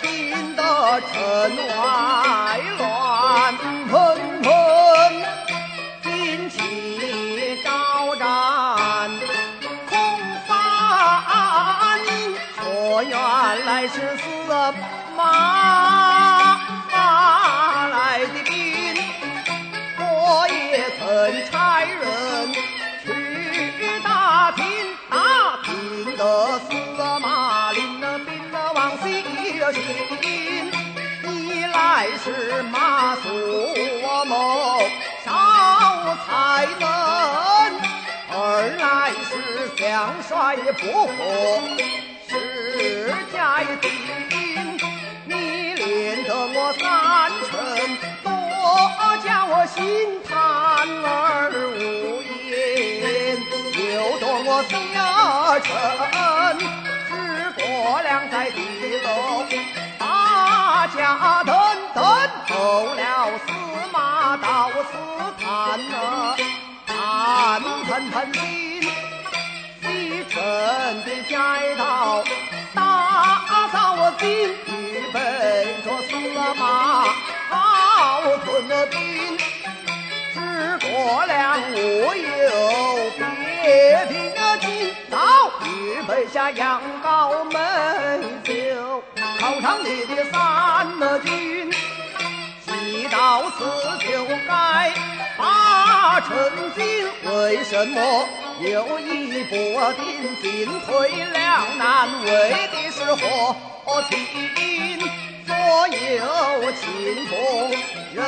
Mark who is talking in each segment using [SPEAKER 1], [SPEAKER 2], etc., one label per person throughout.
[SPEAKER 1] 听得城外乱纷纷，旌旗招展空翻，说原来是司马发来的兵，我也曾差人是马谡谋少才能，二来是将帅不和是家丁，你连得我三成，多叫我心叹而无言，又夺我下臣，此谈呐，谈谈谈心。西城的街道，打扫进预备着司马好屯的兵，只过两我有别的金早预备下羊羔美酒，考场里的三军。既到此就该把成金，为什么又一步定进退两难？为的是何情？左右清风任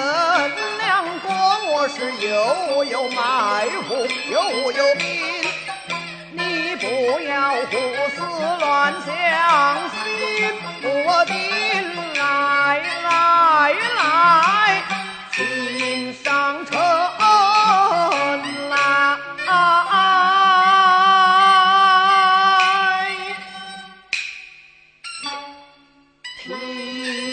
[SPEAKER 1] 两光，我是又有埋伏又有兵。你不要胡思乱想，心不定，来来来，Thank you.